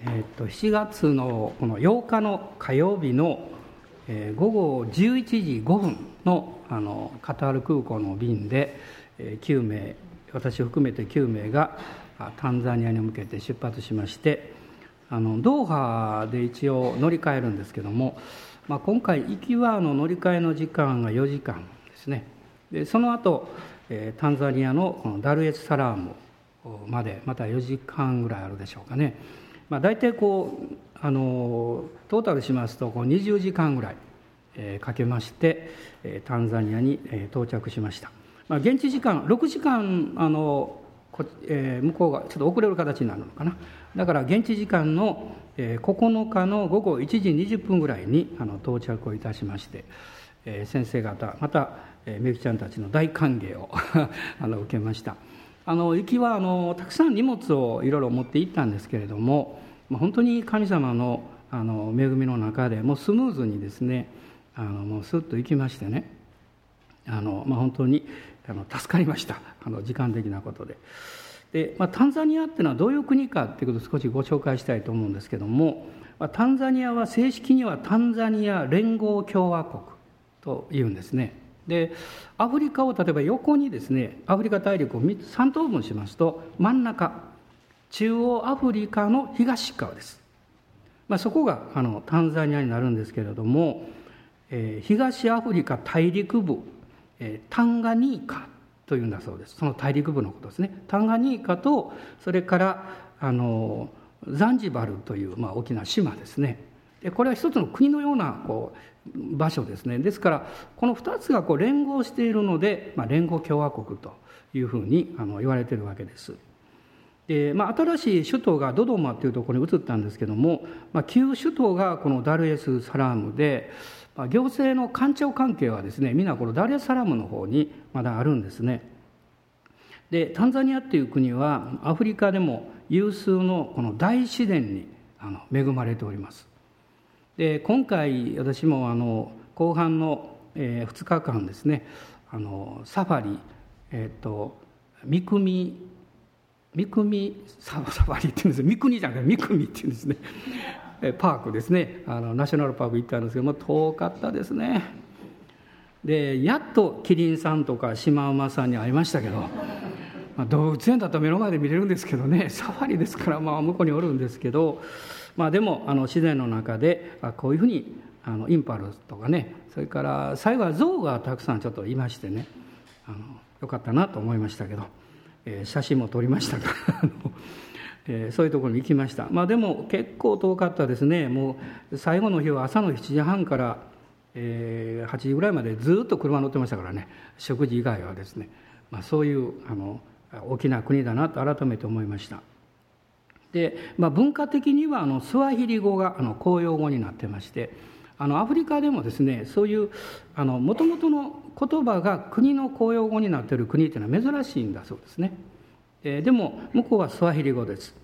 えー、と7月のこの8日の火曜日の、えー、午後11時5分のあのカタール空港の便で、えー、9名私含めて9名がタンザニアに向けて出発しましてあのドーハで一応乗り換えるんですけども、まあ、今回行きはの乗り換えの時間が4時間ですね。でその後、えー、タンザニアのこのダルエツサラームまでまた4時間ぐらいあるでしょうかね、まあ、大体こうあのトータルしますとこう20時間ぐらい、え、かけまして、え、タンザニアに、え、到着しました、まあ、現地時間6時間あのこ、えー、向こうがちょっと遅れる形になるのかな。だから現地時間の、えー、9日の午後1時20分ぐらいにあの到着をいたしまして、えー、先生方また、え、みゆきちゃんたちの大歓迎を あの受けました。あの行きはあのたくさん荷物をいろいろ持って行ったんですけれども本当に神様のあの恵みの中でもうスムーズにですねあのもうスッと行きましてねあの、まあ、本当にあの助かりましたあの時間的なことで。で、まあ、タンザニアっていうのはどういう国かっていうことを少しご紹介したいと思うんですけども、まあ、タンザニアは正式にはタンザニア連合共和国というんですね。でアフリカを例えば横にですねアフリカ大陸を3等分しますと真ん中中央アフリカの東側です、まあ、そこがあのタンザニアになるんですけれども、えー、東アフリカ大陸部、えー、タンガニーカというんだそうです。その大陸部のことですね。タンガニーカとそれからあのザンジバルという、まあ、大きな島ですね。でこれは一つの国のようなこう場所ですねですからこの2つがこう連合しているので、まあ、連合共和国というふうにあの言われてるわけです。でまあ、新しい首都がドドマというところに移ったんですけども、まあ、旧首都がこのダルエス・サラームで、まあ、行政の官庁関係はですねみんなこのダルエス・サラームの方にまだあるんですね。でタンザニアっていう国はアフリカでも有数のこの大自然にあの恵まれております。で今回私もあの後半の、えー、2日間ですねあのサファリ、えーと、三国三国サファリっていうんです三国じゃなくて三国っていうんですね。パークですね。あのナショナルパーク行ったんですけども遠かったですね。でやっとキリンさんとかシマウマさんに会いましたけど、まあ、動物園だと目の前で見れるんですけどね。サファリですからまあ向こうにおるんですけどまあ、でもあの自然の中でこういうふうにあのインパルスとかねそれから最後は象がたくさんちょっといましてねあのよかったなと思いましたけど、えー、写真も撮りましたから えー、そういうところに行きました。まあでも結構遠かったですね。もう最後の日は朝の7時半から、えー、8時ぐらいまでずっと車乗ってましたからね。食事以外はですね、まあ、そういうあの大きな国だなと改めて思いました。で、まあ、文化的にはあのスワヒリ語があの公用語になってましてあのアフリカでもですねそういうもともとの言葉が国の公用語になっている国というのは珍しいんだそうですね。えでも向こうはスワヒリ語です。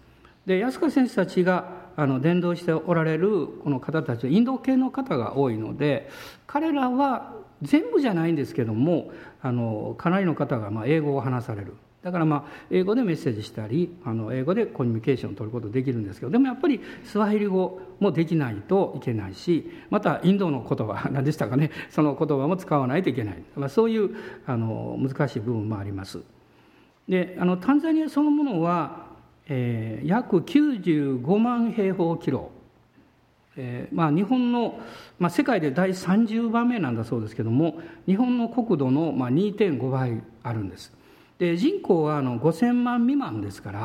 で安川先生たちがあの伝道しておられるこの方たちはインド系の方が多いので彼らは全部じゃないんですけどもあのかなりの方がまあ英語を話されるだからまあ英語でメッセージしたりあの英語でコミュニケーションを取ることできるんですけどでもやっぱりスワヒリ語もできないといけないしまたインドの言葉 何でしたかねその言葉も使わないといけない、まあ、そういうあの難しい部分もあります。であのタンザニアそのものは、えー、約95万平方キロえーまあ、日本の、まあ、世界で第30番目なんだそうですけども日本の国土の、まあ、2.5倍あるんです。で人口はあの5,000万未満ですから、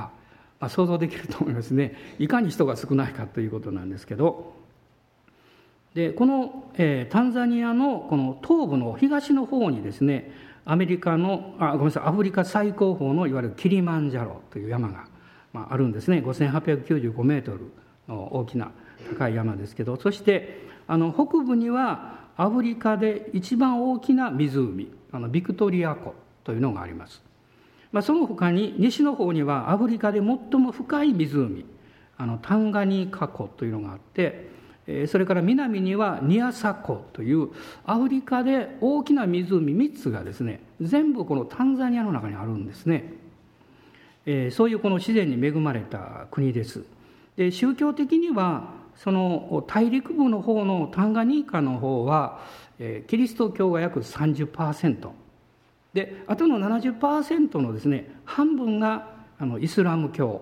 まあ、想像できると思いますね。いかに人が少ないかということなんですけど。でこの、えー、タンザニアのこの東部の東の方にですねアメリカのあごめんなさいアフリカ最高峰のいわゆるキリマンジャロという山が、まあ、あるんですね。5895メートルの大きな高い山ですけど。そしてあの北部にはアフリカで一番大きな湖あのビクトリア湖というのがあります。まあ、その他に西の方にはアフリカで最も深い湖あのタンガニーカ湖というのがあってそれから南にはニアサ湖というアフリカで大きな湖3つがですね全部このタンザニアの中にあるんですね、えそういうこの自然に恵まれた国です。で宗教的にはその大陸部の方のタンガニーカの方は、キリスト教が約30%であとの70%のですね半分があのイスラム教。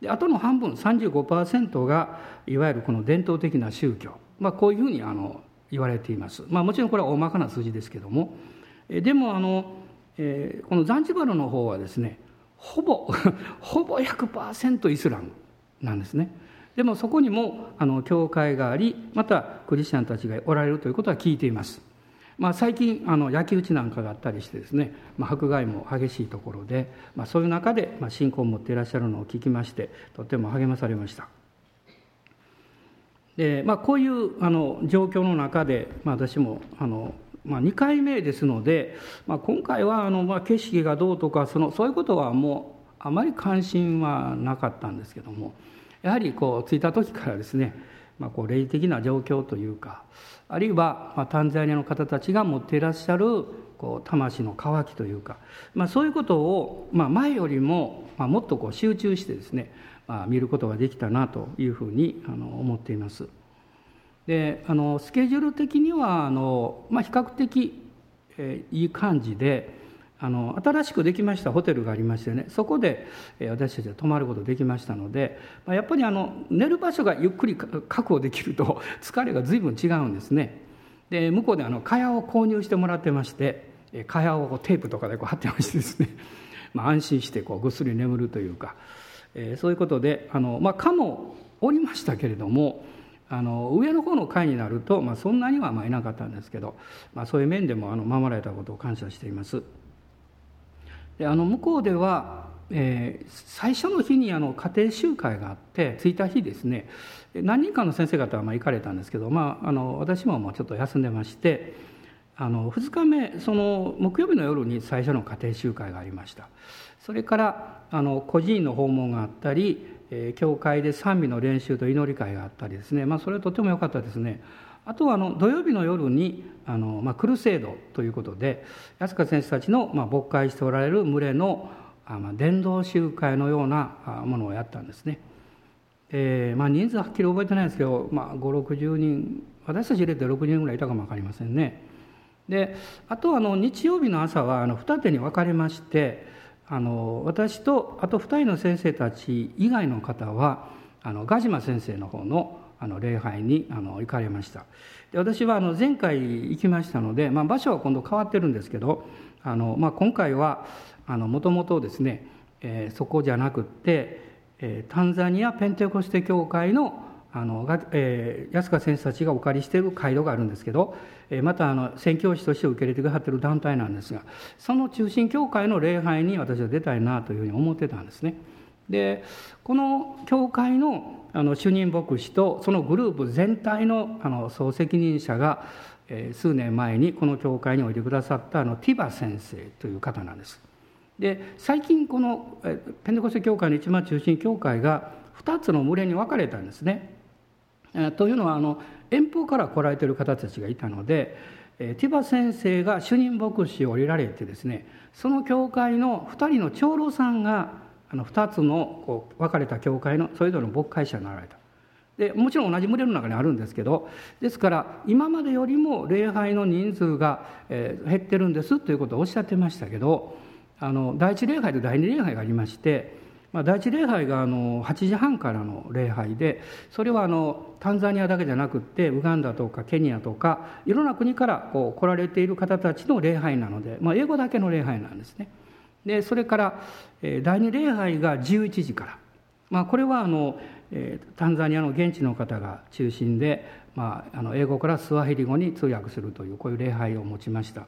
であとの半分35%がいわゆるこの伝統的な宗教、まあ、こういうふうにあの言われています、まあ、もちろんこれは大まかな数字ですけども。でもあの、えー、このザンジバルの方はですねほぼ ほぼ100%イスラムなんですね。でもそこにもあの教会がありまたクリスチャンたちがおられるということは聞いています。まあ、最近あの焼き討ちなんかがあったりしてですね、まあ、迫害も激しいところで、まあ、そういう中で、まあ、信仰を持っていらっしゃるのを聞きましてとても励まされました。で、まあ、こういうあの状況の中で、まあ、私もあの、まあ、2回目ですので、まあ、今回はあの、まあ、景色がどうとかそのそういうことはもうあまり関心はなかったんですけどもやはりこう着いた時からですね、まあ、こう霊的な状況というかあるいは、まあ、タンザニアの方たちが持っていらっしゃるこう魂の渇きというか、まあ、そういうことを、まあ、前よりも、まあ、もっとこう集中してですね、まあ、見ることができたなというふうにあの思っています。であのスケジュール的にはあの、まあ、比較的、えー、いい感じであの新しくできましたホテルがありましてねそこで、私たちは泊まることできましたので、やっぱりあの寝る場所がゆっくり確保できると 疲れが随分違うんですね。で向こうであの蚊帳を購入してもらってまして蚊帳をテープとかでこう貼ってましてですね、まあ、安心してこうぐっすり眠るというか、えー、そういうことであの、まあ、蚊もおりましたけれどもあの上の方の階になると、まあ、そんなにはまあいなかったんですけど、まあ、そういう面でもあの守られたことを感謝しています。であの向こうでは、えー、最初の日にあの家庭集会があって着いた日ですね何人かの先生方はまあ行かれたんですけど、まあ、あの私ももうちょっと休んでましてあの2日目その木曜日の夜に最初の家庭集会がありましたそれからあの孤児院の訪問があったりえ教会で賛美の練習と祈り会があったりですね、まあ、それはとても良かったですね。あとはあの土曜日の夜にあの、まあ、クルセードということで安川先生たちの、まあ、牧会しておられる群れの、あまあ、伝道集会のようなものをやったんですね。えーまあ、人数はっきり覚えてないんですけど、まあ、560人私たち入れて60人ぐらいいたかも分かりませんね。であとあの日曜日の朝はあの二手に分かれましてあの私とあと2人の先生たち以外の方はあのガジマ先生の方のあの礼拝にあの行かれましたで私はあの前回行きましたので、まあ、場所は今度変わってるんですけどあの、まあ、今回はもともとですね、えー、そこじゃなくって、えー、タンザニアペンテコステ教会のあの、えー、安川先生たちがお借りしている街道があるんですけど、えー、またあの宣教師として受け入れてくださってる団体なんですがその中心教会の礼拝に私は出たいなというふうに思ってたんですね。でこの教会のあの主任牧師とそのグループ全体のあの総責任者が、えー、数年前にこの教会においてくださったあのティバ先生という方なんです。で最近このペンテコステ教会の一番中心教会が2つの群れに分かれたんですね。というのはあの遠方から来られている方たちがいたのでティバ先生が主任牧師を降りられてですねその教会の2人の長老さんがあの2つのこう分かれた教会のそれぞれの牧会者になられた。でもちろん同じ群れの中にあるんですけどですから今までよりも礼拝の人数が、え減ってるんですということをおっしゃってましたけどあの第一礼拝と第二礼拝がありましてまあ、第一礼拝があの8時半からの礼拝でそれはあのタンザニアだけじゃなくってウガンダとかケニアとかいろんな国からこう来られている方たちの礼拝なので、まあ、英語だけの礼拝なんですね。でそれから第二礼拝が11時から、まあ、これはあのタンザニアの現地の方が中心で、まあ、あの英語からスワヒリ語に通訳するというこういう礼拝を持ちました。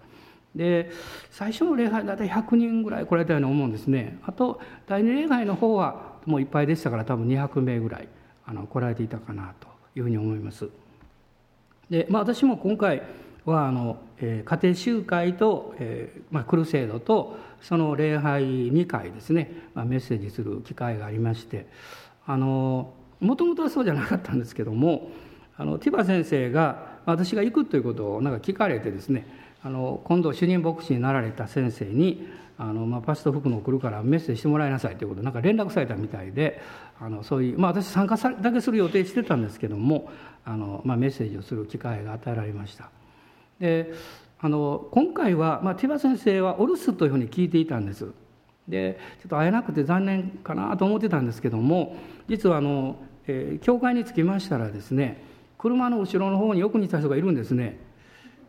で最初の礼拝大体100人ぐらい来られたように思うんですね。あと第二礼拝の方はもういっぱいでしたから多分200名ぐらいあの来られていたかなというふうに思います。で、まあ、私も今回はあの、えー、家庭集会と、えーまあ、クルセードとその礼拝2回ですね、まあ、メッセージする機会がありましてもともとはそうじゃなかったんですけどもあのティバ先生が私が行くということをなんか聞かれてですねあの今度主任牧師になられた先生にあの、まあ、パスト福野来るからメッセージしてもらいなさいということなんか連絡されたみたいであのそういう、まあ、私参加だけする予定してたんですけどもあの、まあ、メッセージをする機会が与えられました。であの今回は、まあ、ティバ先生はお留守というふうに聞いていたんですでちょっと会えなくて残念かなと思ってたんですけども実はあの、えー、教会に着きましたらですね車の後ろの方によく似た人がいるんですね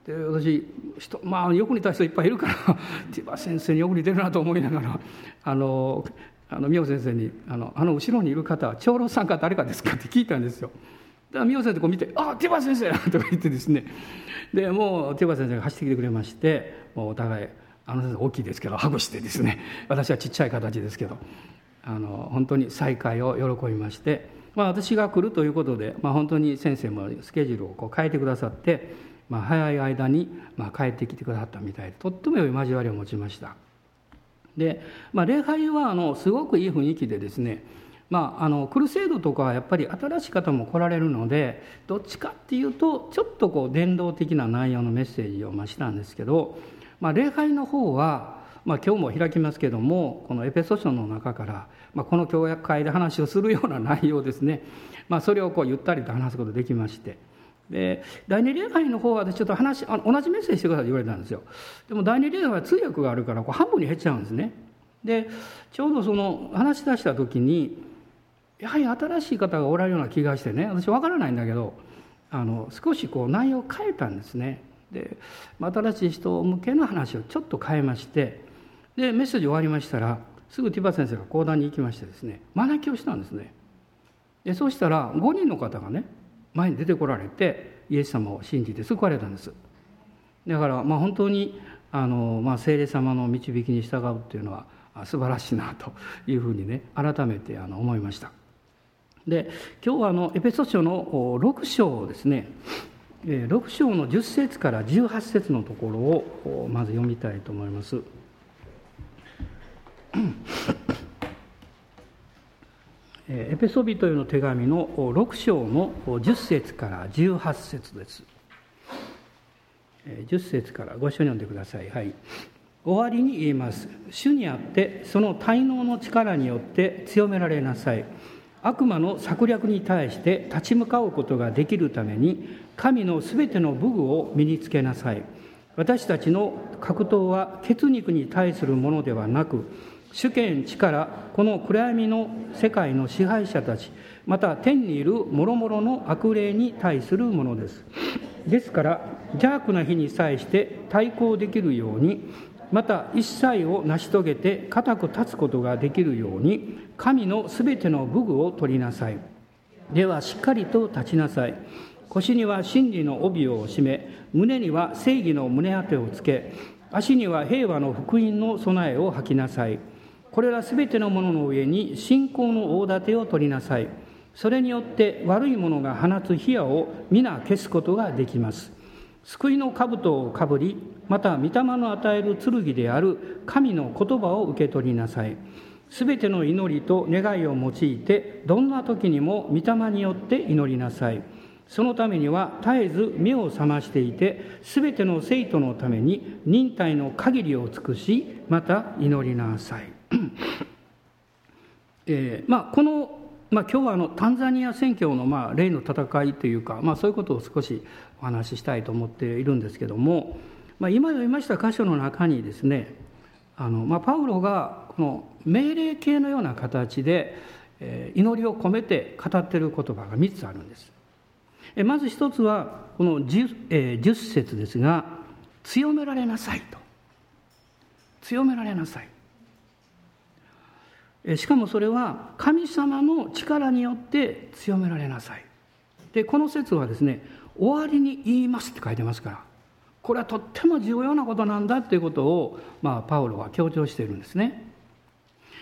で私人まあよく似た人いっぱいいるから 千葉先生によく似てるなと思いながらあのあの美穂先生にあの「あの後ろにいる方は長老さんか誰かですか?」って聞いたんですよ。だから美穂先生こう見て「あ手羽先生!」とか言ってですねでもう手羽先生が走ってきてくれましてもうお互いあの先生大きいですけどハグしてですね。私はちっちゃい形ですけど。あの本当に再会を喜びまして、まあ、私が来るということで、まあ、本当に先生もスケジュールをこう変えてくださってまあ、早い間にまあ帰ってきてくださったみたいでとっても良い交わりを持ちました。で、まあ、礼拝はあのすごくいい雰囲気でですねまあ、あのクルセードとかはやっぱり新しい方も来られるのでどっちかっていうとちょっとこう伝道的な内容のメッセージを増したんですけど、まあ、礼拝の方は、まあ、今日も開きますけどもこのエペソ書の中から、まあ、この教会で話をするような内容ですね、まあ、それをこうゆったりと話すことできまして。で第二礼拝の方は私ちょっと話あの同じメッセージしてくださいって言われたんですよ。でも第二礼拝は通訳があるからこう半分に減っちゃうんですね。でちょうどその話し出した時にやはり新しい方がおられるような気がしてね私分からないんだけどあの少しこう内容を変えたんですね。で新しい人向けの話をちょっと変えましてでメッセージ終わりましたらすぐティバ先生が講談に行きましてですね学きをしたんですね。でそうしたら5人の方がね前に出てこられてイエス様を信じて救われたんです。だからまあ本当にあの、まあ、聖霊様の導きに従うっていうのは素晴らしいなというふうにね改めてあの思いました。で今日はあのエペソ書の6章ですね6章の10節から18節のところをまず読みたいと思いますエペソビトへの手紙の6章の10節から18節です。10節からご一緒に読んでください。はい。終わりに言います。主にあってその滞納の力によって強められなさい。悪魔の策略に対して立ち向かうことができるために神のすべての武具を身につけなさい。私たちの格闘は血肉に対するものではなく主権力この暗闇の世界の支配者たちまた天にいる諸々の悪霊に対するものですですから邪悪な日に際して対抗できるようにまた一切を成し遂げて固く立つことができるように神のすべての武具を取りなさい。ではしっかりと立ちなさい。腰には真理の帯を締め胸には正義の胸当てをつけ足には平和の福音の備えを吐きなさい。これらすべてのものの上に信仰の大盾を取りなさい。それによって悪いものが放つ火矢を皆消すことができます。救いの兜をかぶりまた御霊の与える剣である神の言葉を受け取りなさい。すべての祈りと願いを用いてどんな時にも御霊によって祈りなさい。そのためには絶えず目を覚ましていてすべての生徒のために忍耐の限りを尽くしまた祈りなさい。えーまあ、この、まあ、今日はあのタンザニア選挙の、まあ、例の戦いというか、まあ、そういうことを少しお話ししたいと思っているんですけども、まあ、今読みました箇所の中にですねあの、まあ、パウロがこの命令形のような形で、祈りを込めて語っている言葉が3つあるんです。まず一つはこの 10,、え、10節ですが「強められなさい」と「強められなさい」しかもそれは神様の力によって強められなさい。でこの説はですね終わりに言いますって書いてますからこれはとっても重要なことなんだということを、まあ、パウロは強調しているんですね。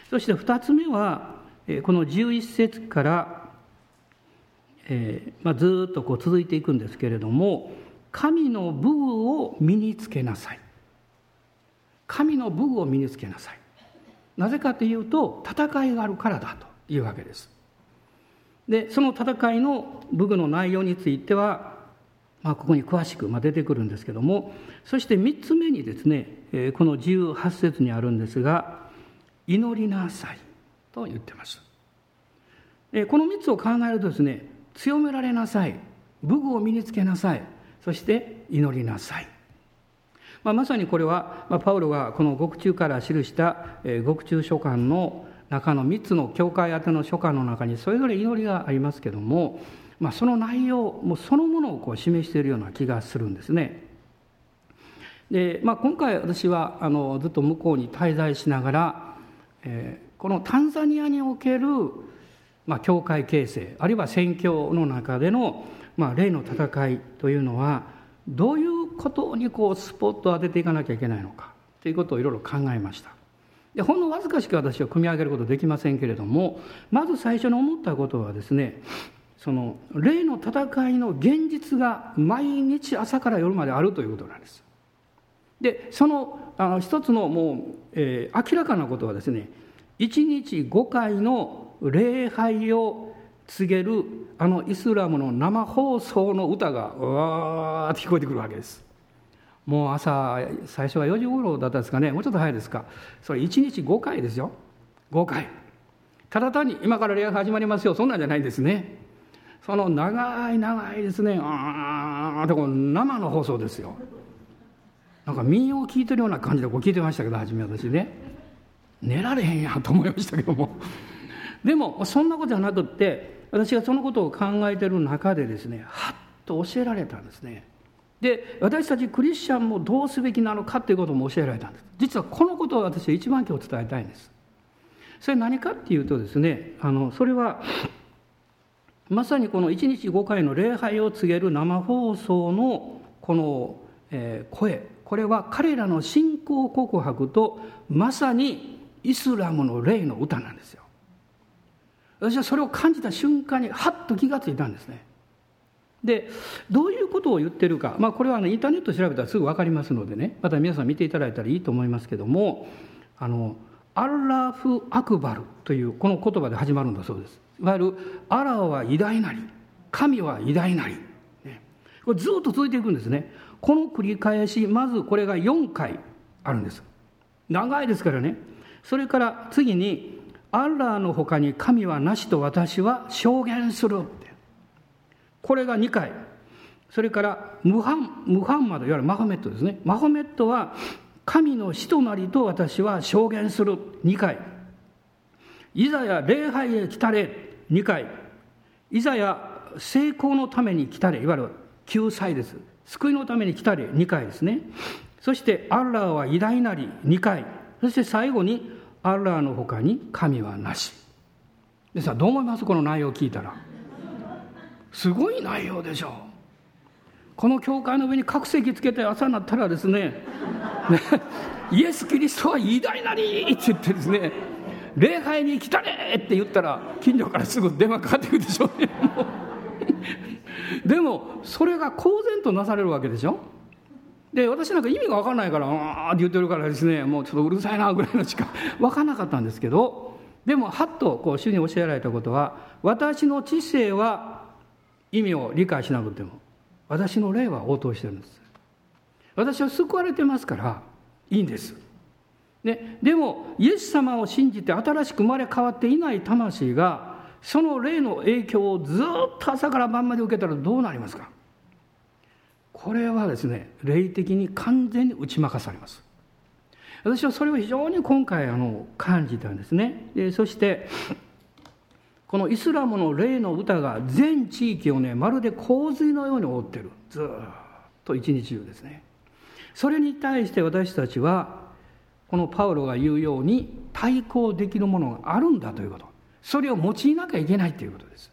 そして2つ目はこの11節から、えーまあ、ずっとこう続いていくんですけれども神の武具を身につけなさい。神の武具を身につけなさい。なぜかというと戦いがあるからだというわけです。でその戦いの武具の内容についてはまあ、ここに詳しく出てくるんですけどもそして3つ目にですねこの18節にあるんですが「祈りなさい」と言ってます。この3つを考えるとですね強められなさい。武具を身につけなさい。そして祈りなさい。まあ、まさにこれは、まあ、パウロがこの獄中から記した、え、獄中書簡の中の3つの教会宛ての書簡の中にそれぞれ祈りがありますけども、まあ、その内容もそのものをこう示しているような気がするんですね。でまあ、今回私はあのずっと向こうに滞在しながら、このタンザニアにおける、まあ、教会形成あるいは宣教の中での、まあ、霊の戦いというのはどういうことにこうスポットを当てていかなきゃいけないのかということをいろいろ考えました。でほんのわずかしか私は組み上げることできませんけれどもまず最初に思ったことはですねその霊の戦いの現実が毎日朝から夜まであるということなんです。でそのあの一つのもう、えー、明らかなことはですね1日5回の礼拝を告げるあのイスラムの生放送の歌がうわーって聞こえてくるわけです。もう朝最初は4時頃だったんですかね。もうちょっと早いですか。それ1日5回ですよ。5回。ただ単に今から礼拝始まりますよ。そんなんじゃないんですね。その長い長いですね。ああこの生の放送ですよ。なんか民謡を聞いてるような感じでこう聞いてましたけど初め私ね。寝られへんやと思いましたけども。でもそんなことじゃなくって私がそのことを考えてる中でですねはっと教えられたんですね。で私たちクリスチャンもどうすべきなのかということも教えられたんです。実はこのことを私は一番今日伝えたいんです。それ何かっていうとですねあのそれはまさにこの1日5回の礼拝を告げる生放送のこの、声。これは彼らの信仰告白とまさにイスラムの霊の歌なんですよ。私はそれを感じた瞬間にハッと気がついたんですね。でどういうことを言ってるか、まあ、これは、ね、インターネット調べたらすぐ分かりますのでね。また皆さん見ていただいたらいいと思いますけども。あのアッラフ・アクバルというこの言葉で始まるんだそうです。いわゆるアラーは偉大なり神は偉大なり、ね、これずっと続いていくんですね。この繰り返しまずこれが4回あるんです。長いですからね。それから次にアッラーの他に神はなしと私は証言するって。これが2回。それからムハンムハンマドいわゆるマホメットですね。マホメットは神の死となりと私は証言する。2回。いざや礼拝へ来たれ。2回。いざや成功のために来たれ。いわゆる救済です。救いのために来たれ2回ですね。そしてアッラーは偉大なり2回。そして最後にアッラーの他に神はなし。でさどう思います？この内容を聞いたら。すごい内容でしょう。この教会の上に各席つけて朝になったらですねねイエス・キリストは偉大なりって言ってですね礼拝に来たれって言ったら近所からすぐ電話かかってくるでしょうね。でもそれが公然となされるわけでしょ？で私なんか意味が分かんないから「ああ」って言ってるからですねもうちょっとうるさいなぐらいのしか分かんなかったんですけどでもはっとこう主に教えられたことは私の知性は意味を理解しなくても私の霊は応答してるんです。私は救われてますからいいんです、ね、でもイエス様を信じて新しく生まれ変わっていない魂がその霊の影響をずっと朝から晩まで受けたらどうなりますか？これはですね霊的に完全に打ち負かされます。私はそれを非常に今回あの感じたんですね。でそしてこのイスラムの霊の歌が全地域をねまるで洪水のように覆ってる。ずっと一日中ですね。それに対して私たちはこのパウロが言うように対抗できるものがあるんだということ。それを用いなきゃいけないということです。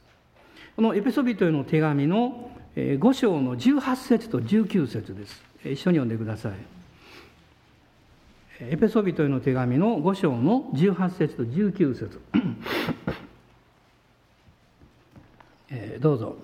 このエペソビトへの手紙の5章の18節と19節です。一緒に読んでください。エペソビトへの手紙の5章の18節と19節。えどうぞ。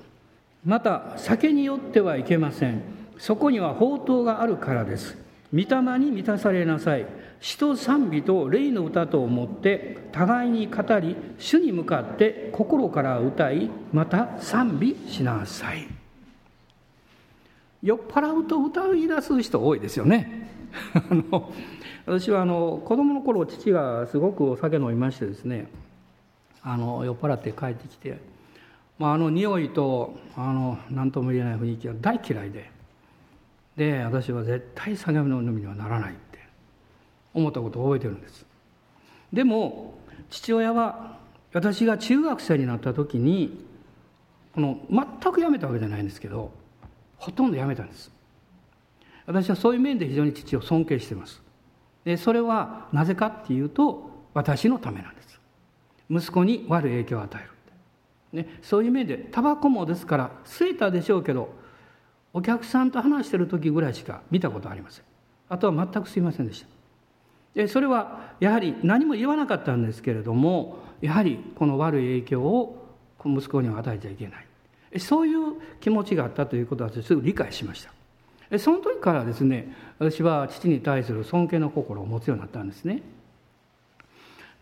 また酒によってはいけません。そこには宝刀があるからです。御霊に満たされなさい。詩と賛美と霊の歌と思って互いに語り主に向かって心から歌いまた賛美しなさい。酔っ払うと歌い出す人多いですよね。あの私はあの子供の頃父がすごくお酒飲みましてですねあの酔っ払って帰ってきて、まあ、あの匂いとあの何とも言えない雰囲気が大嫌いで。で私は絶対酒飲みにはならないって思ったことを覚えてるんです。でも父親は私が中学生になった時にこの全くやめたわけじゃないんですけどほとんどやめたんです。私はそういう面で非常に父を尊敬してます。でそれはなぜかっていうと私のためなんです。息子に悪い影響を与える、ね、そういう面でタバコもですから吸えたでしょうけどお客さんと話してる時ぐらいしか見たことありません。あとは全くすいませんでした。でそれはやはり何も言わなかったんですけれどもやはりこの悪い影響を息子には与えちゃいけない。そういう気持ちがあったということはすぐ理解しました。その時からですね私は父に対する尊敬の心を持つようになったんですね。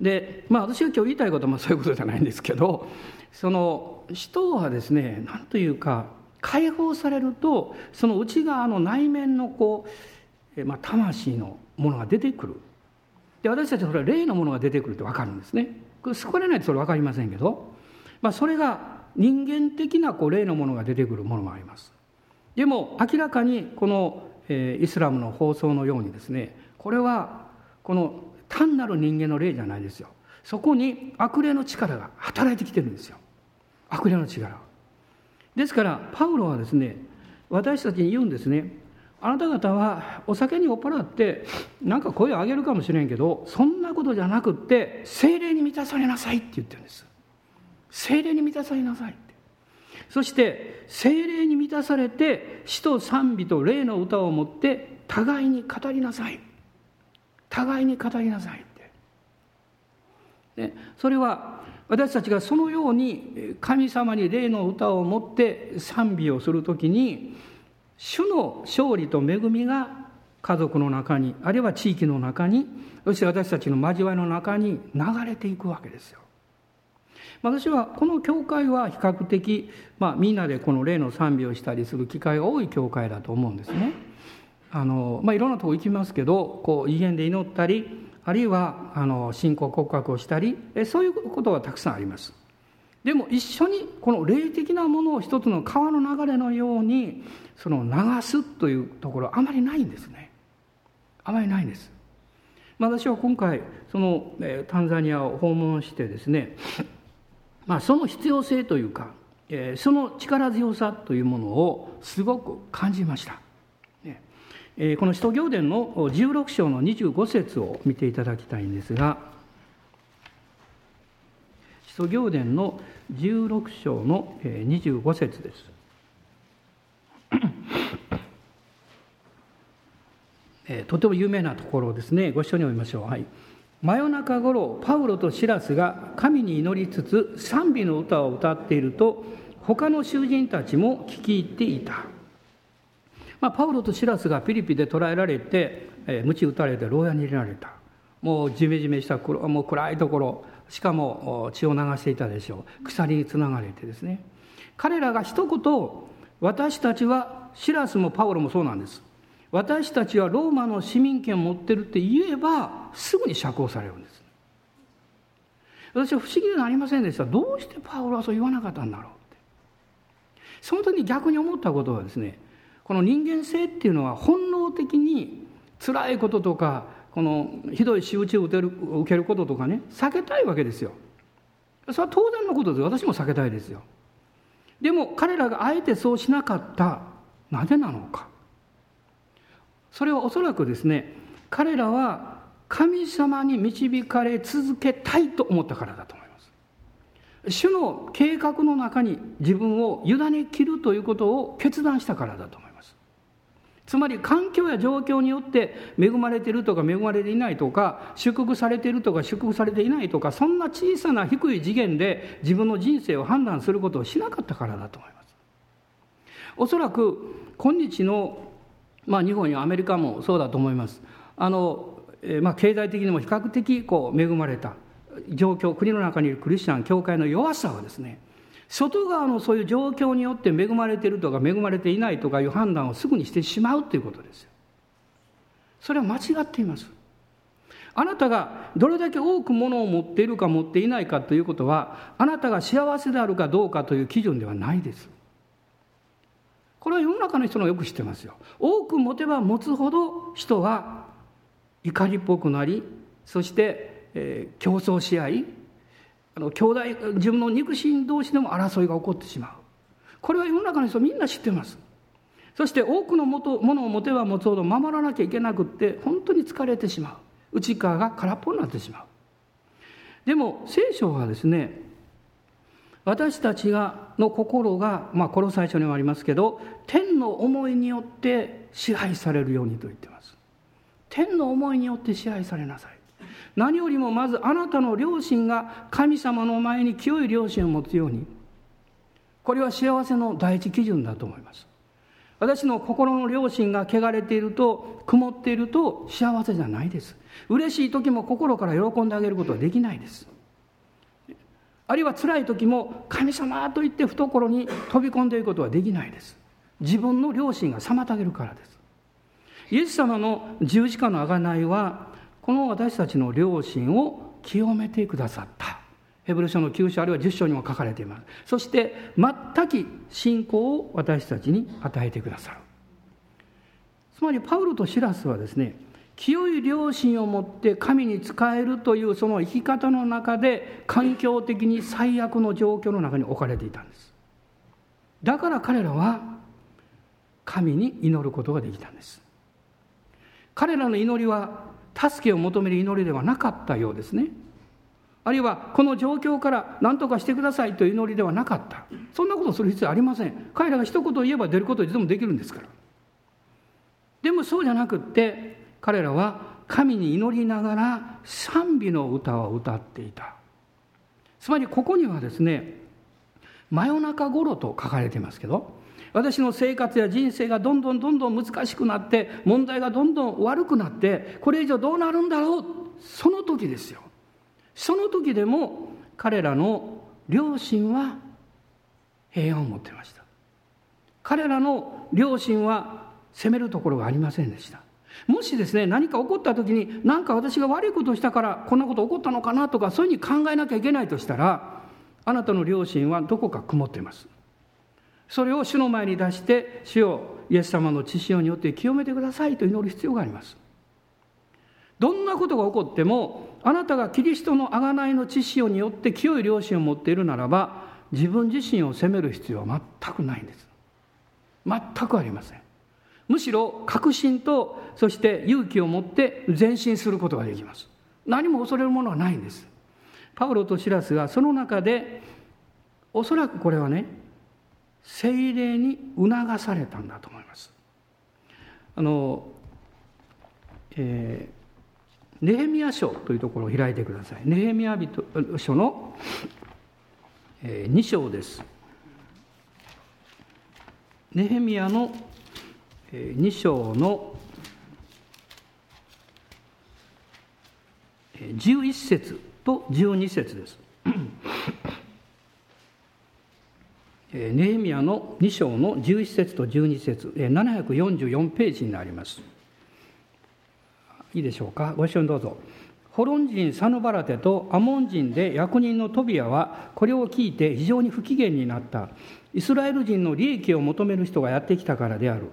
でまあ私が今日言いたいことはまあそういうことじゃないんですけどその人はですね何というか解放されるとその内側の内面のこう、まあ、魂のものが出てくる。で私たちはそれは霊のものが出てくるって分かるんですね。救われないとそれ分かりませんけど、まあ、それが人間的なこう霊のものが出てくるものもあります。でも明らかにこの、イスラムの放送のようにですねこれはこの単なる人間の霊じゃないですよ。そこに悪霊の力が働いてきてるんですよ。悪霊の力ですからパウロはですね私たちに言うんですね。あなた方はお酒に酔っ払ってなんか声を上げるかもしれんけどそんなことじゃなくって精霊に満たされなさいって言ってるんです。精霊に満たされなさいって。そして精霊に満たされて死と賛美と霊の歌を持って互いに語りなさい。互いに語りなさいって、ね、それは私たちがそのように神様に霊の歌を持って賛美をするときに主の勝利と恵みが家族の中にあるいは地域の中にそして私たちの交わりの中に流れていくわけですよ。私はこの教会は比較的、まあ、みんなでこの霊の賛美をしたりする機会が多い教会だと思うんですね。あのまあ、いろんなとこ行きますけどこう威厳で祈ったりあるいはあの信仰告白をしたりえそういうことがたくさんあります。でも一緒にこの霊的なものを一つの川の流れのようにその流すというところあまりないんですね。あまりないんです、私は今回そのタンザニアを訪問してですね、まあ、その必要性というかその力強さというものをすごく感じました。この使徒行伝の16章の25節を見ていただきたいんですが使徒行伝の16章の25節です。とても有名なところですね。ご一緒に読みましょう、はい、真夜中頃パウロとシラスが神に祈りつつ賛美の歌を歌っていると他の囚人たちも聞き入っていた、まあ、パウロとシラスがピリピで捕らえられて、えー、鞭打たれて牢屋に入れられた。もうジメジメしたもう暗いところ。しかも血を流していたでしょう。鎖につながれてですね。彼らが一言私たちはシラスもパウロもそうなんです。私たちはローマの市民権を持ってるって言えばすぐに釈放されるんです。私は不思議でなりませんでした。どうしてパウロはそう言わなかったんだろうって。その時に逆に思ったことはですねこの人間性っていうのは本能的に辛いこととかこのひどい仕打ちを受ける受けることとかね避けたいわけですよ。それは当然のことです私も避けたいですよ。でも彼らがあえてそうしなかったなぜなのか。それはおそらくですね彼らは神様に導かれ続けたいと思ったからだと思います。主の計画の中に自分を委ね切るということを決断したからだと思います。つまり環境や状況によって恵まれているとか恵まれていないとか祝福されているとか祝福されていないとかそんな小さな低い次元で自分の人生を判断することをしなかったからだと思います。おそらく今日の、まあ、日本やアメリカもそうだと思います。あのまあ、経済的にも比較的こう恵まれた状況国の中にいるクリスチャン教会の弱さはですね外側のそういう状況によって恵まれているとか恵まれていないとかいう判断をすぐにしてしまうということですよ。それは間違っています。あなたがどれだけ多くものを持っているか持っていないかということはあなたが幸せであるかどうかという基準ではないです。これは世の中の人のよく知ってますよ。多く持てば持つほど人は怒りっぽくなりそして、えー、競争し合いあの兄弟自分の肉親同士でも争いが起こってしまう。これは世の中の人みんな知ってます。そして多くのものを持てば持つほど守らなきゃいけなくって本当に疲れてしまう。内側が空っぽになってしまう。でも聖書はですね私たちがの心が、まあ、この最初にもありますけど天の思いによって支配されるようにと言ってます。天の思いによって支配されなさい。何よりもまずあなたの両親が神様の前に清い良心を持つように。これは幸せの第一基準だと思います。私の心の良心が汚れていると曇っていると幸せじゃないです。嬉しい時も心から喜んであげることはできないです。あるいは辛い時も神様と言って懐に飛び込んでいくことはできないです。自分の良心が妨げるからです。イエス様の十字架の贖いはこの私たちの良心を清めてくださった。ヘブル書の9章あるいは10章にも書かれています。そして全く信仰を私たちに与えてくださる。つまりパウロとシラスはですね清い良心を持って神に仕えるというその生き方の中で環境的に最悪の状況の中に置かれていたんです。だから彼らは神に祈ることができたんです。彼らの祈りは助けを求める祈りではなかったようですね。あるいはこの状況から何とかしてくださいという祈りではなかった。そんなことする必要ありません。彼らが一言言えば出ることいつでもできるんですから。でもそうじゃなくって彼らは神に祈りながら賛美の歌を歌っていた。つまりここにはですね真夜中頃と書かれていますけど私の生活や人生がどんどんどんどん難しくなって問題がどんどん悪くなってこれ以上どうなるんだろう？その時ですよ。その時でも彼らの両親は平安を持ってました。彼らの両親は責めるところがありませんでした。もしですね何か起こった時に何か私が悪いことをしたからこんなこと起こったのかなとかそういうふうに考えなきゃいけないとしたらあなたの両親はどこか曇っています。それを主の前に出して主をイエス様の血潮によって清めてくださいと祈る必要があります。どんなことが起こってもあなたがキリストの贖いの血潮によって清い良心を持っているならば自分自身を責める必要は全くないんです。全くありません。むしろ確信とそして勇気を持って前進することができます。何も恐れるものはないんです。パウロとシラスがその中でおそらくこれはね精霊に促されたんだと思います。あの、えー、ネヘミヤ書というところを開いてください。ネヘミヤ書の、えー、2章です。ネヘミヤの、えー、2章の11節と12節です。ネヘミヤの2章の11節と12節744ページになります。いいでしょうか？ご一緒にどうぞ。ホロン人サヌバラテとアモン人で役人のトビアはこれを聞いて非常に不機嫌になった。イスラエル人の利益を求める人がやってきたからである。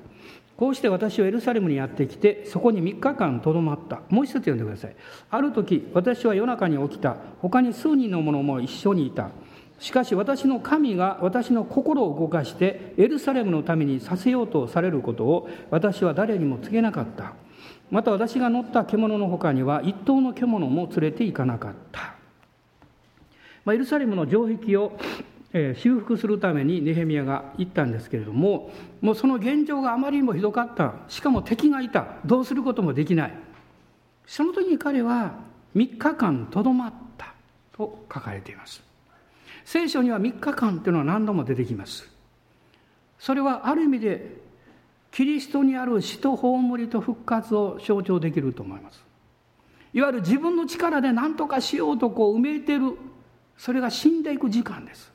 こうして私はエルサレムにやってきてそこに3日間とどまった。もう一つ読んでください。ある時私は夜中に起きた。他に数人の者も一緒にいた。しかし私の神が私の心を動かしてエルサレムのためにさせようとされることを私は誰にも告げなかった。また私が乗った獣の他には一頭の獣も連れて行かなかった、まあ、エルサレムの城壁を修復するためにネヘミヤが行ったんですけれどももうその現状があまりにもひどかった。しかも敵がいた。どうすることもできない。その時に彼は3日間とどまったと書かれています。聖書には3日間というのは何度も出てきます。それはある意味でキリストにある死と葬りと復活を象徴できると思います。いわゆる自分の力で何とかしようとこう埋めてる。それが死んでいく時間です。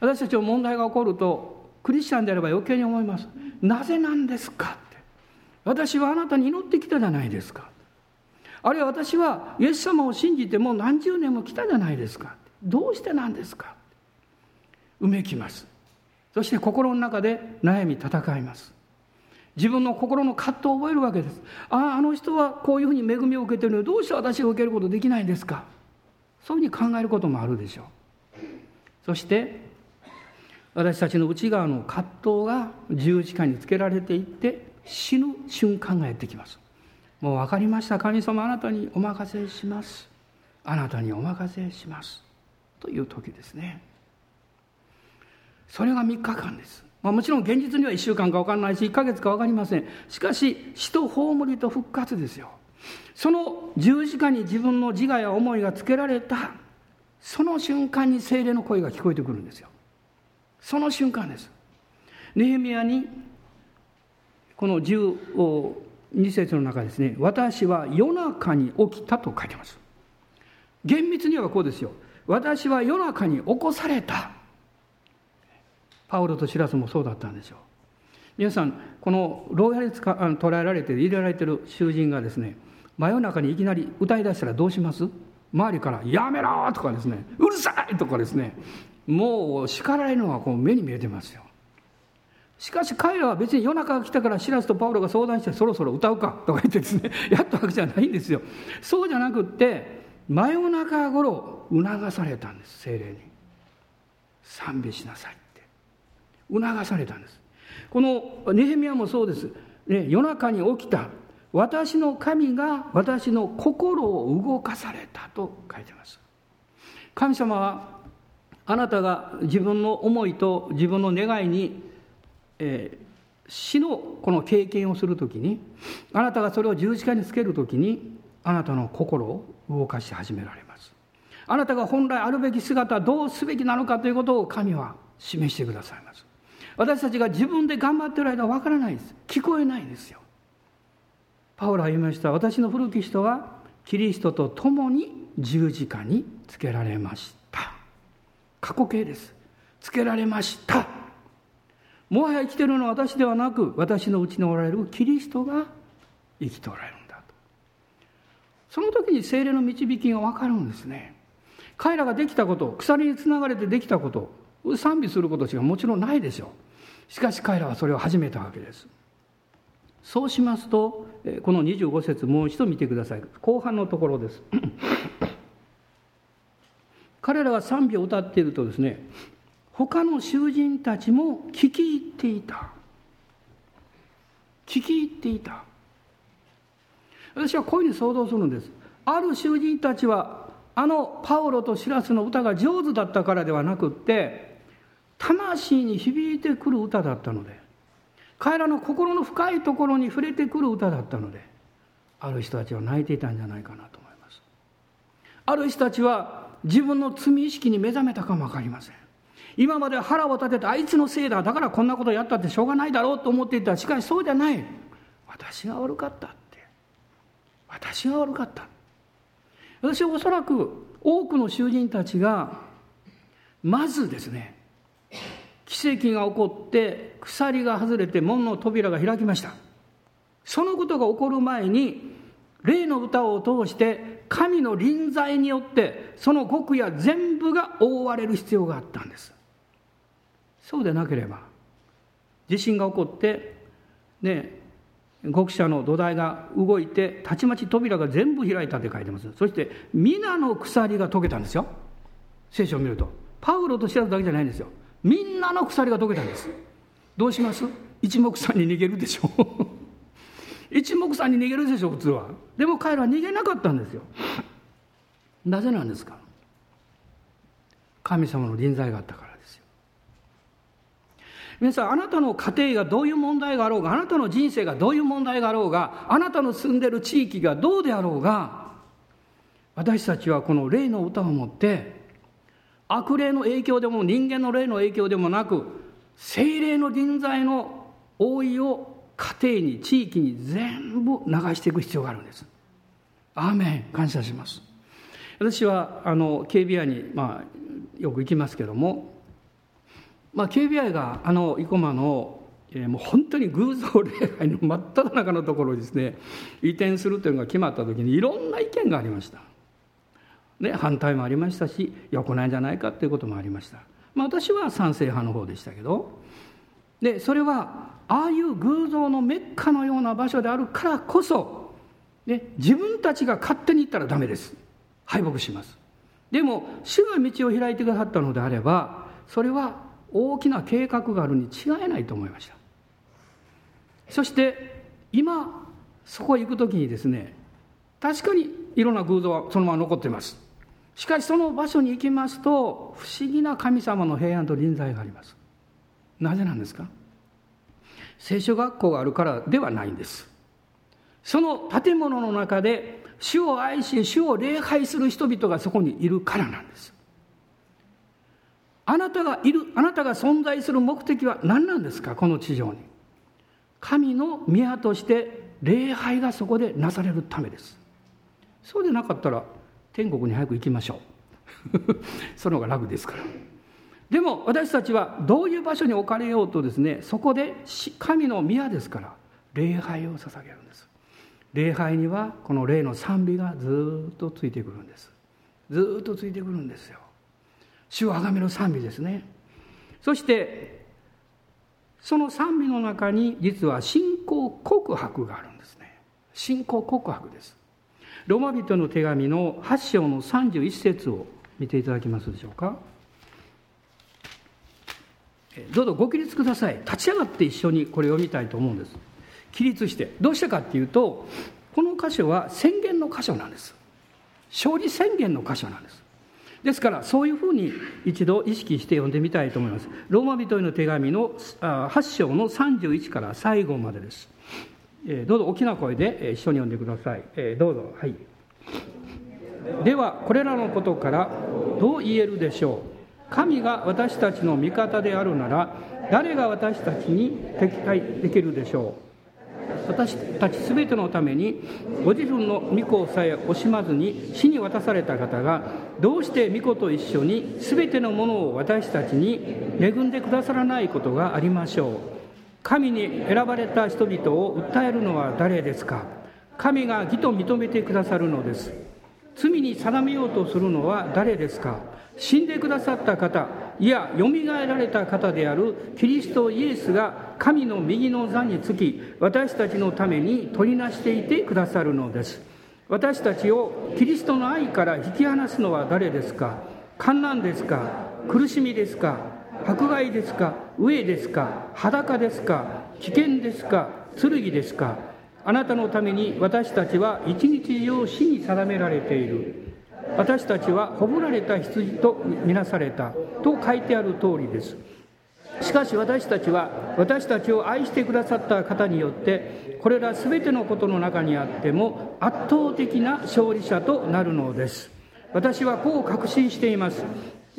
私たちの問題が起こるとクリスチャンであれば余計に思います。なぜなんですかって。私はあなたに祈ってきたじゃないですか。あるいは私はイエス様を信じてもう何十年も来たじゃないですか。どうしてなんですか？うめきます。そして心の中で悩み戦います。自分の心の葛藤を覚えるわけです。あああの人はこういうふうに恵みを受けてるのにどうして私が受けることできないんですか？そういうふうに考えることもあるでしょう。そして私たちの内側の葛藤が十字架につけられていって死ぬ瞬間がやってきます。もう分かりました。神様あなたにお任せします。あなたにお任せします。という時ですね。それが3日間です、まあ、もちろん現実には1週間か分かんないし1ヶ月か分かりません。しかし死と葬りと復活ですよ。その十字架に自分の自我や思いがつけられたその瞬間に精霊の声が聞こえてくるんですよ。その瞬間です。ネヘミヤにこの12節の中ですね。私は夜中に起きたと書いてます。厳密にはこうですよ。私は夜中に起こされた。パウロとシラスもそうだったんでしょう。皆さんこの牢屋で捕らえられて入れられてる囚人がですね真夜中にいきなり歌い出したらどうします？周りから「やめろ!」とかですね「うるさい!」とかですね。もう叱られるのがこう目に見えてますよ。しかし彼らは別に夜中が来たからシラスとパウロが相談してそろそろ歌うかとか言ってですねやったわけじゃないんですよ。そうじゃなくって真夜中頃促されたんです精霊に。賛美しなさいって。促されたんです。このネヘミヤもそうです、ね、夜中に起きた私の神が私の心を動かされたと書いてます。神様はあなたが自分の思いと自分の願いに、えー、死のこの経験をするときにあなたがそれを十字架につけるときにあなたの心を動かし始められます。あなたが本来あるべき姿どうすべきなのかということを神は示してくださいます。私たちが自分で頑張っている間は分からないです。聞こえないですよ。パウロは言いました。私の古き人はキリストと共に十字架につけられました。過去形です。つけられました。もはや生きてるのは私ではなく私のうちにおられるキリストが生きておられるその時に精霊の導きが分かるんですね。彼らができたこと鎖につながれてできたこと賛美することしかもちろんないでしょう。しかし彼らはそれを始めたわけです。そうしますとこの25節もう一度見てください。後半のところです。彼らが賛美を歌っているとですね他の囚人たちも聞き入っていた。聞き入っていた。私はこういうふうに想像するんです。ある囚人たちはあのパウロとシラスの歌が上手だったからではなくって魂に響いてくる歌だったので彼らの心の深いところに触れてくる歌だったのである人たちは泣いていたんじゃないかなと思います。ある人たちは自分の罪意識に目覚めたかも分かりません。今まで腹を立ててあいつのせいだだからこんなことやったってしょうがないだろうと思っていた。しかしそうじゃない。私が悪かった。私が悪かった。私はおそらく多くの囚人たちがまずですね奇跡が起こって鎖が外れて門の扉が開きました。そのことが起こる前に霊の歌を通して神の臨在によってその極夜全部が覆われる必要があったんです。そうでなければ地震が起こってね極者の土台が動いてたちまち扉が全部開いたって書いてます。そして皆の鎖が解けたんですよ。聖書を見ると。パウロと知らずだけじゃないんですよ。みんなの鎖が解けたんです。どうします？一目散に逃げるでしょう。一目散に逃げるでしょ普通は。でも彼らは逃げなかったんですよ。なぜなんですか？神様の臨在があったから。皆さんあなたの家庭がどういう問題があろうがあなたの人生がどういう問題があろうがあなたの住んでる地域がどうであろうが私たちはこの霊の歌を持って悪霊の影響でも人間の霊の影響でもなく精霊の臨在の覆いを家庭に地域に全部流していく必要があるんです。アーメン。感謝します。私はあの警備屋に、まあ、よく行きますけどもまあ、KBI があの生駒の、えー、もう本当に偶像礼拝の真っ只中のところですね移転するというのが決まった時にいろんな意見がありました。ね、反対もありましたし良くないんじゃないかということもありました。まあ、私は賛成派の方でしたけどでそれはああいう偶像のメッカのような場所であるからこそ、ね、自分たちが勝手に行ったらダメです敗北しますでも主が道を開いてくださったのであればそれは大きな計画があるに違いないと思いました。そして今そこへ行く時にですね確かにいろんな偶像はそのまま残っています。しかしその場所に行きますと不思議な神様の平安と臨在があります。なぜなんですか？聖書学校があるからではないんです。その建物の中で主を愛し主を礼拝する人々がそこにいるからなんです。あなたがいるあなたが存在する目的は何なんですか？この地上に。神の宮として礼拝がそこでなされるためです。そうでなかったら天国に早く行きましょう。その方が楽ですから。でも私たちはどういう場所に置かれようとですねそこで神の宮ですから礼拝を捧げるんです。礼拝にはこの霊の賛美がずっとついてくるんです。ずっとついてくるんですよ。主をあがめの賛美ですね。そしてその賛美の中に実は信仰告白があるんですね。信仰告白です。ロマ人の手紙の8章の31節を見ていただけますでしょうか。どうぞご起立ください。立ち上がって一緒にこれを読みたいと思うんです。起立してどうしたかっていうとこの箇所は宣言の箇所なんです。勝利宣言の箇所なんです。ですからそういうふうに一度意識して読んでみたいと思います。ローマ人への手紙の8章の31から最後までです。どうぞ大きな声で一緒に読んでください。どうぞ。はい。ではこれらのことからどう言えるでしょう。神が私たちの味方であるなら誰が私たちに敵対できるでしょう。私たち全てのためにご自分の御子をさえ惜しまずに死に渡された方がどうして御子と一緒に全てのものを私たちに恵んでくださらないことがありましょう。神に選ばれた人々を訴えるのは誰ですか？神が義と認めてくださるのです。罪に定めようとするのは誰ですか？死んでくださった方いやよみがえられた方であるキリストイエスが神の右の座につき私たちのために取りなしていてくださるのです。私たちをキリストの愛から引き離すのは誰ですか？観難ですか？苦しみですか？迫害ですか？飢えですか？裸ですか？危険ですか？剣ですか？あなたのために私たちは一日中死に定められている。私たちはほられた羊とみなされたと書いてある通りです。しかし私たちは私たちを愛してくださった方によってこれら全てのことの中にあっても圧倒的な勝利者となるのです。私はこう確信しています。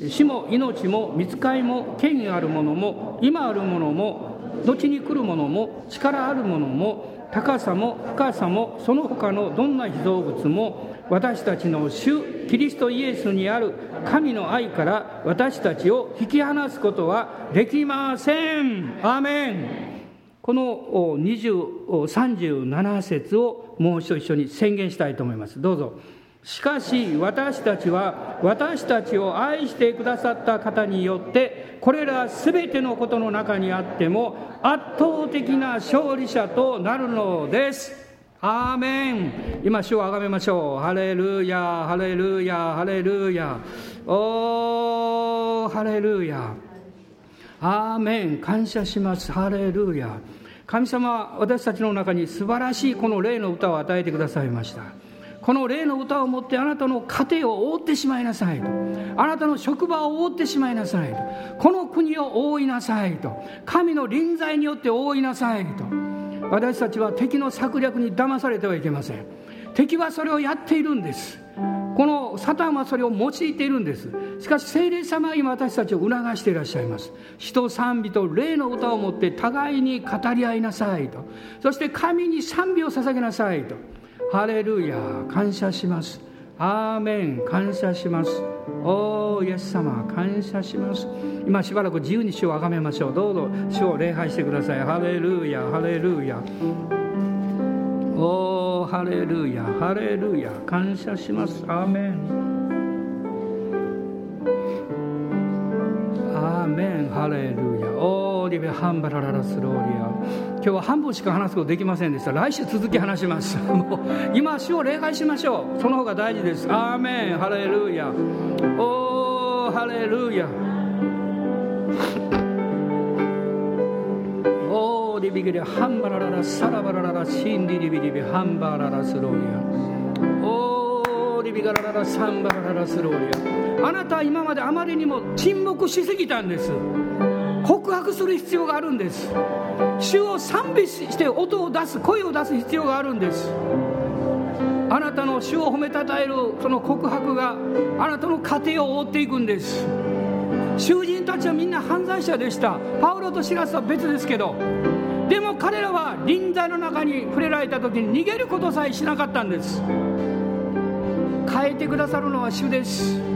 死も命も見つかいも権威あるものも今あるものも後に来るものも力あるものも高さも深さもその他のどんな被造物も私たちの主キリストイエスにある神の愛から私たちを引き離すことはできません。アーメン。この37節をもう一度一緒に宣言したいと思います。どうぞ。しかし私たちは私たちを愛してくださった方によってこれら全てのことの中にあっても圧倒的な勝利者となるのです。アーメン今主をあがめましょう。ハレルヤ。ハレルヤ。ハレルヤ。おーハレルヤアーメン感謝します。ハレルヤ。神様は私たちの中に素晴らしいこの霊の歌を与えてくださいました。この霊の歌を持ってあなたの家庭を覆ってしまいなさいと。あなたの職場を覆ってしまいなさいと。この国を覆いなさいと。神の臨在によって覆いなさいと。私たちは敵の策略に騙されてはいけません。敵はそれをやっているんです。このサタンはそれを用いているんです。しかし聖霊様は今私たちを促していらっしゃいます。人賛美と霊の歌を持って互いに語り合いなさいと。そして神に賛美を捧げなさいと。ハレルヤ感謝します。アーメン感謝します。おーイエス様感謝します。今しばらく自由に主をあがめましょう。どうぞ主を礼拝してください。ハレルヤハレルヤおーハレルヤハレルヤ感謝します。アーメンアーメンハレルヤリベハンバラララスローリア今日は半分しか話すことできませんでした来週続き話しますもう今主を礼拝しましょうその方が大事ですアーメンハレルヤおーハレルヤおーリビギリハンバラララサラバラララシンリリビリビハンバララスローリアおーリビガラララサンバラララスローリアあなたは今まであまりにも沈黙しすぎたんです告白する必要があるんです。主を賛美して音を出す声を出す必要があるんです。あなたの主を褒めたたえるその告白があなたの家庭を覆っていくんです。囚人たちはみんな犯罪者でした。パウロとシラスは別ですけど。でも彼らは臨在の中に触れられた時に逃げることさえしなかったんです。変えてくださるのは主です。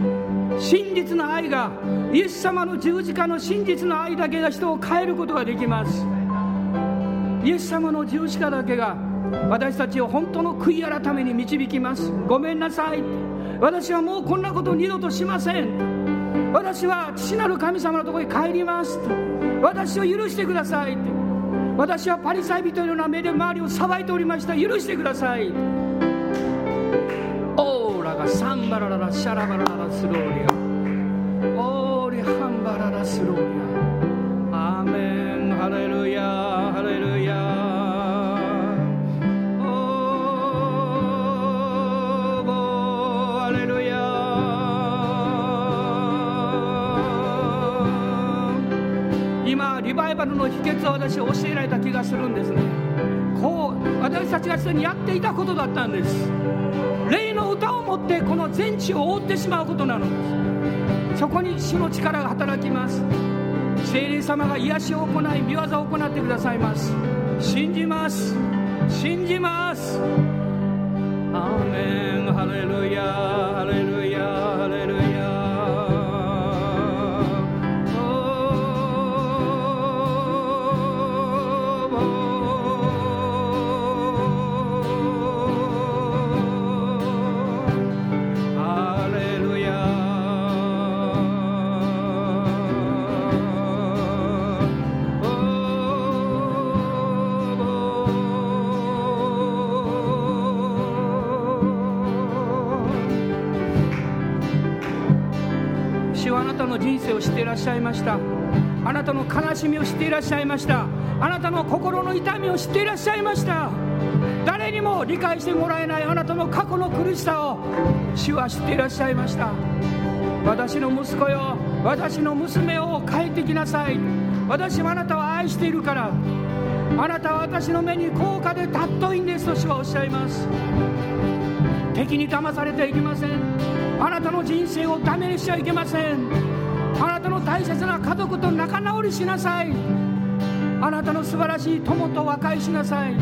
真実の愛がイエス様の十字架の真実の愛だけが人を変えることができます。イエス様の十字架だけが私たちを本当の悔い改めに導きます。ごめんなさい。私はもうこんなこと二度としません。私は父なる神様のところに帰ります。私を許してください。私はパリサイ人のような目で周りをさばいておりました。許してください。オーラがサンバラララシャラバララスローリア。オーリハンバララスローリア。アーメン。ハレルヤハレルヤオーハレルヤ今リバイバルの秘訣を私教えられた気がするんですね。こう私たちがすでにやっていたことだったんです。歌を持ってこの全地を覆ってしまうことなの。ですそこに主の力が働きます。聖霊様が癒しを行い見業を行ってくださいます。信じます。信じます。アーメン。ハレルヤ。ハレルヤ。らっしゃいました。あなたの悲しみを知っていらっしゃいました。あなたの心の痛みを知っていらっしゃいました。誰にも理解してもらえないあなたの過去の苦しさを主は知っていらっしゃいました。私の息子よ私の娘を帰ってきなさい。私はあなたを愛しているから。あなたは私の目に高価で尊いんですと主はおっしゃいます。敵に騙されてはいけません。あなたの人生をダメにしちゃいけません。あなたの大切な家族と仲直りしなさい。あなたの素晴らしい友と和解しなさい。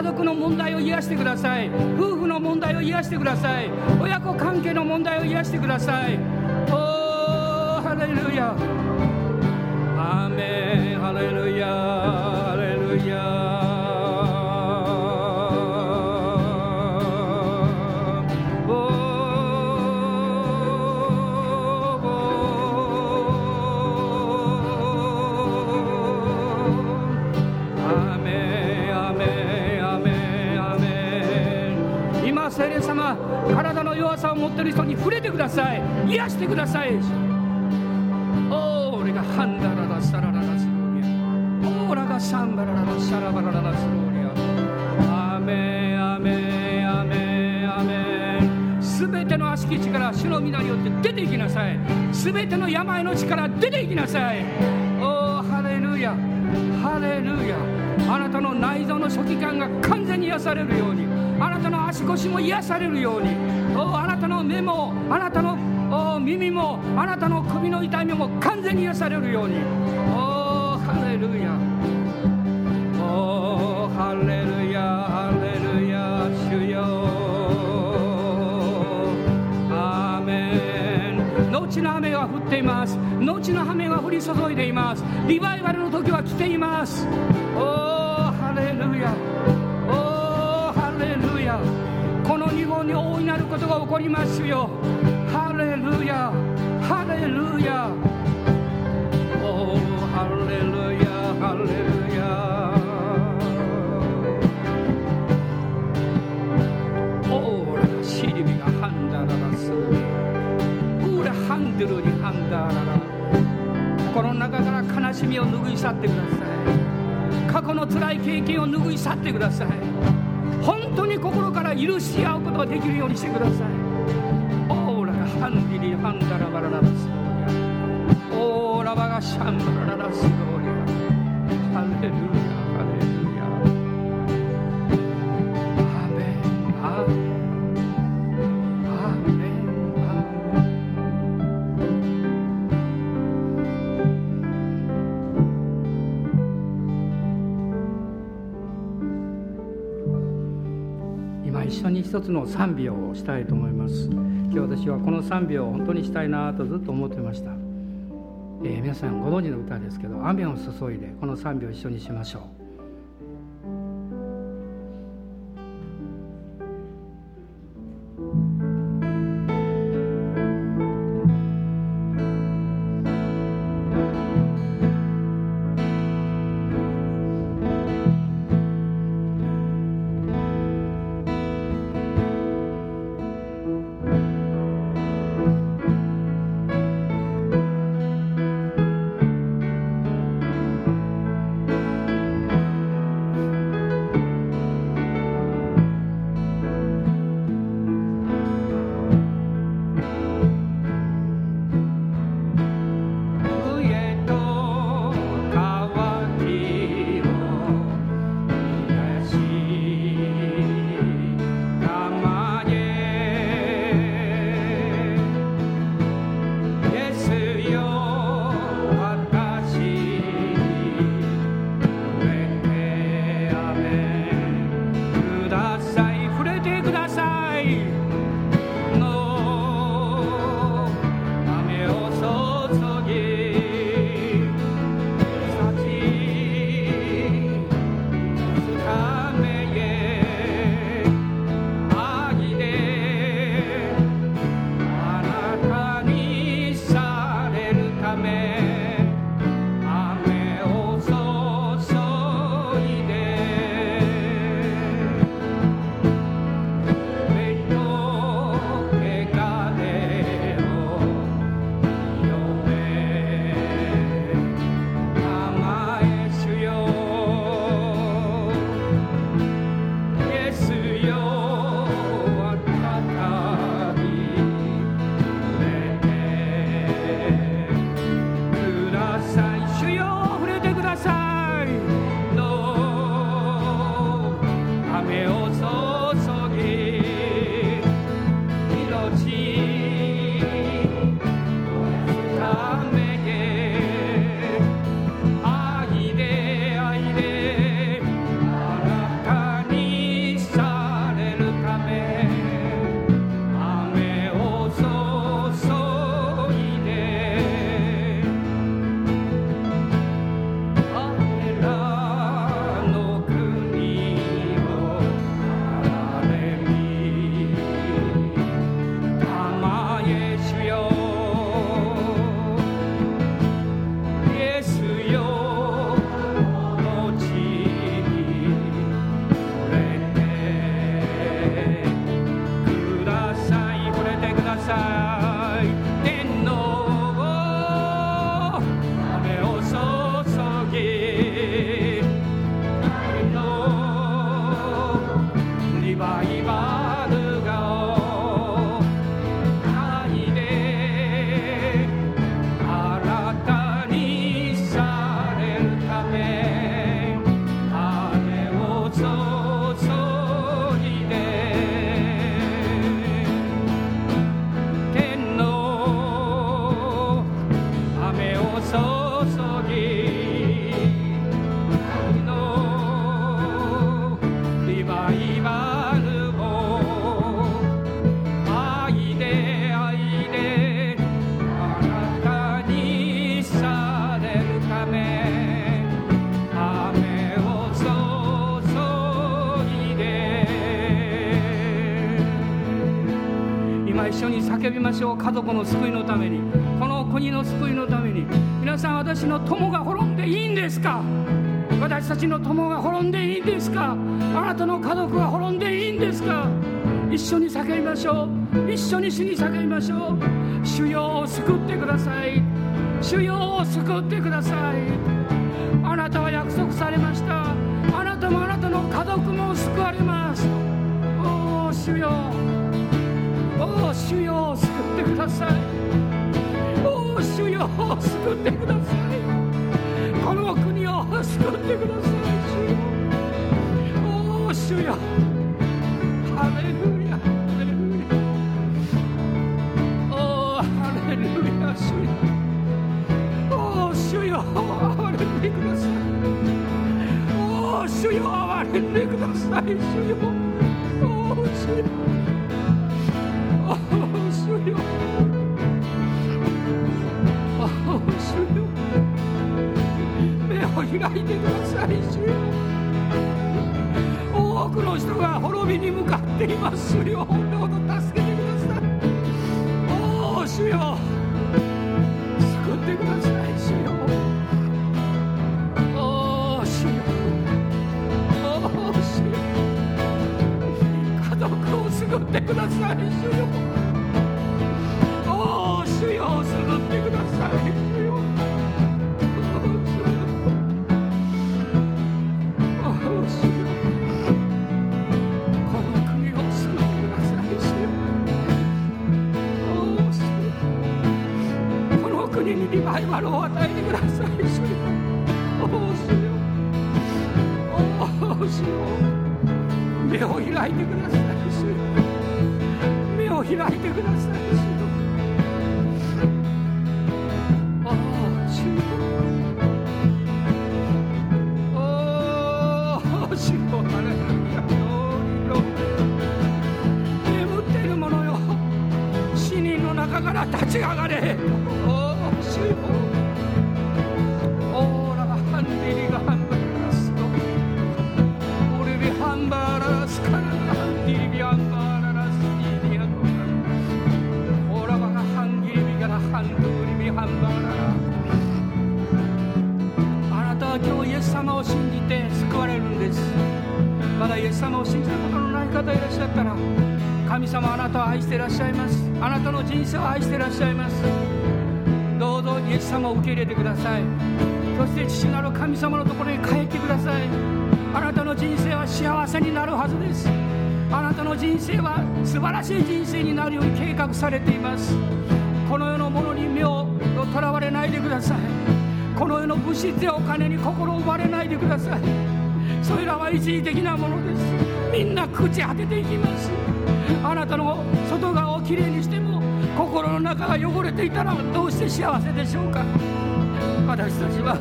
家族の問題を癒してください。夫婦の問題を癒してください。親子関係の問題を癒してください。おーハレルヤ。アーメン。ハレルヤ。ハレルヤ。持っている人に触れてください。癒してください。お俺がハンダララサラララスローリア。オーラがサンバラララシャラバラララスローリア。アメアメアメアメすべての悪しき力主の皆によって出ていきなさい。すべての病の力出ていきなさい。おハレルヤ。ハレルヤ。あなたの内臓の初期感が完全に癒されるように。あなたの足腰も癒されるように。あなたの目もあなたの耳もあなたの首の痛みも完全に癒されるように。おハレルヤ。おハレルヤハレルヤ主よ。アーメン。後の雨が降っています。後の雨が降り注いでいます。リバイバルの時は来ています。おハレルヤ。この日本に大いなることが起こりますよ。ハレルヤ。ハレルヤ。おハレルヤハレルヤオーラシリビがハンダララス。ウーラハンドルにハンダララ。心の中から悲しみを拭い去ってください。過去の辛い経験を拭い去ってください。本当に心から許し合うことができるようにしてください。オーラがハンディリハンダラバラララスローリア。オーラバがシャンバラララスローリア。ハレルヤ。一つの賛美をしたいと思います。今日私はこの賛美を本当にしたいなとずっと思ってました、えー、皆さんご存知の歌ですけど雨を注いでこの賛美を一緒にしましょう。sa しょう一緒に死に叫びましょう。主よを救ってください。主よ憐れんでください主よ。お主よ。おう主よ。おう主よ目を開いてください主よ。多くの人が滅びに向かっています主よ。どうぞ助けてください。おお主よ。ってください。主よあなたを愛していらっしゃいます。あなたの人生を愛していらっしゃいます。どうぞイエス様を受け入れてください。そして父なる神様のところに帰ってください。あなたの人生は幸せになるはずです。あなたの人生は素晴らしい人生になるように計画されています。この世のものに目をとらわれないでください。この世の物質やお金に心を奪われないでください。それらは一時的なものです。みんな朽ち果てていきます。あなたの外側をきれいにしても心の中が汚れていたらどうして幸せでしょうか？私たちは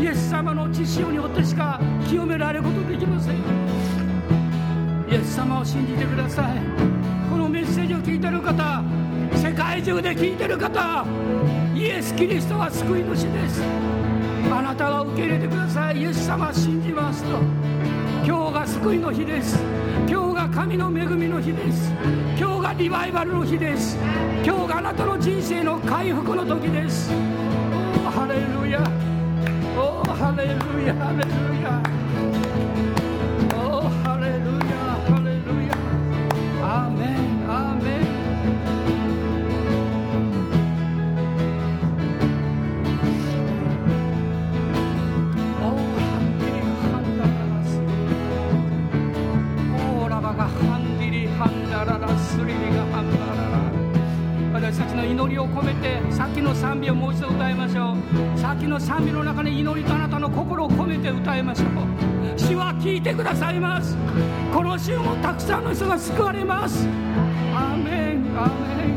イエス様の知識によってしか清められることできません。イエス様を信じてください。このメッセージを聞いてる方世界中で聞いてる方イエス・キリストは救い主です。あなたは受け入れてください。イエス様信じますと。今日が救いの日です。今日神の恵みの日です。今日がリバイバルの日です。今日があなたの人生の回復の時です。おハレルヤ。おハレルヤ。ハレルヤ。りを込めてさっきの賛美をもう一度歌いましょう。さっきの賛美の中に祈りとあなたの心を込めて歌いましょう。主は聞いてくださいます。この週もたくさんの人が救われます。アーメンアーメン。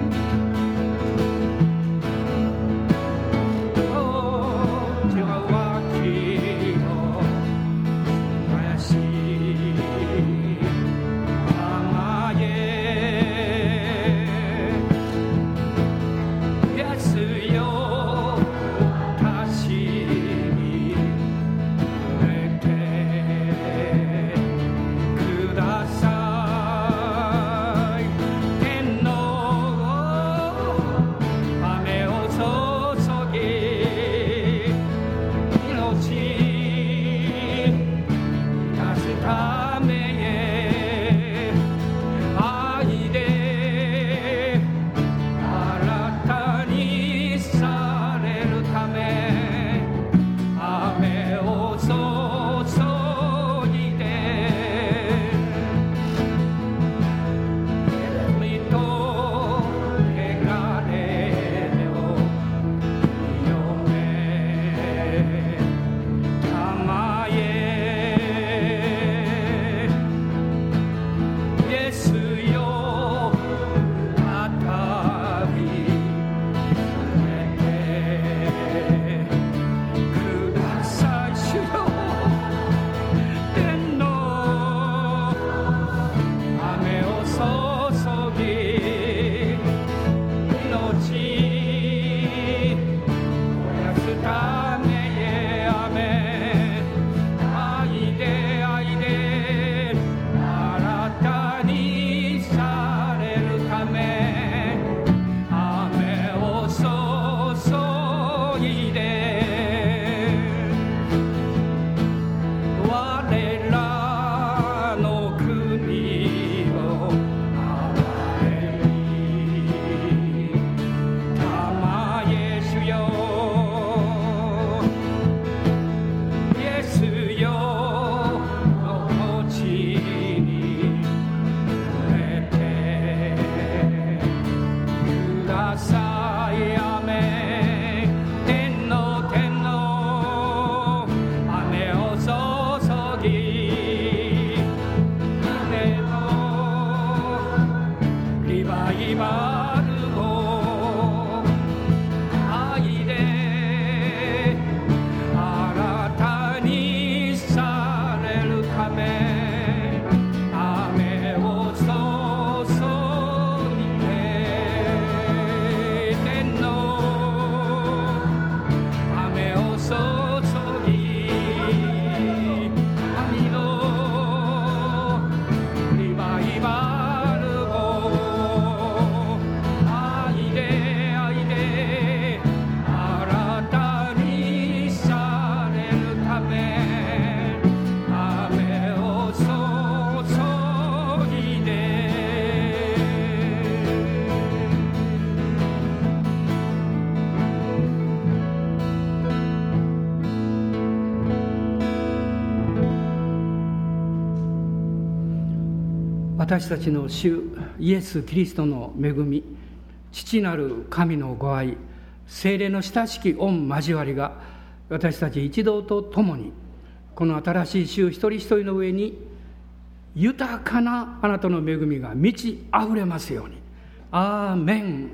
私たちの主イエス・キリストの恵み父なる神のご愛精霊の親しき御交わりが私たち一同と共にこの新しい週一人一人の上に豊かなあなたの恵みが満ち溢れますように。アーメン。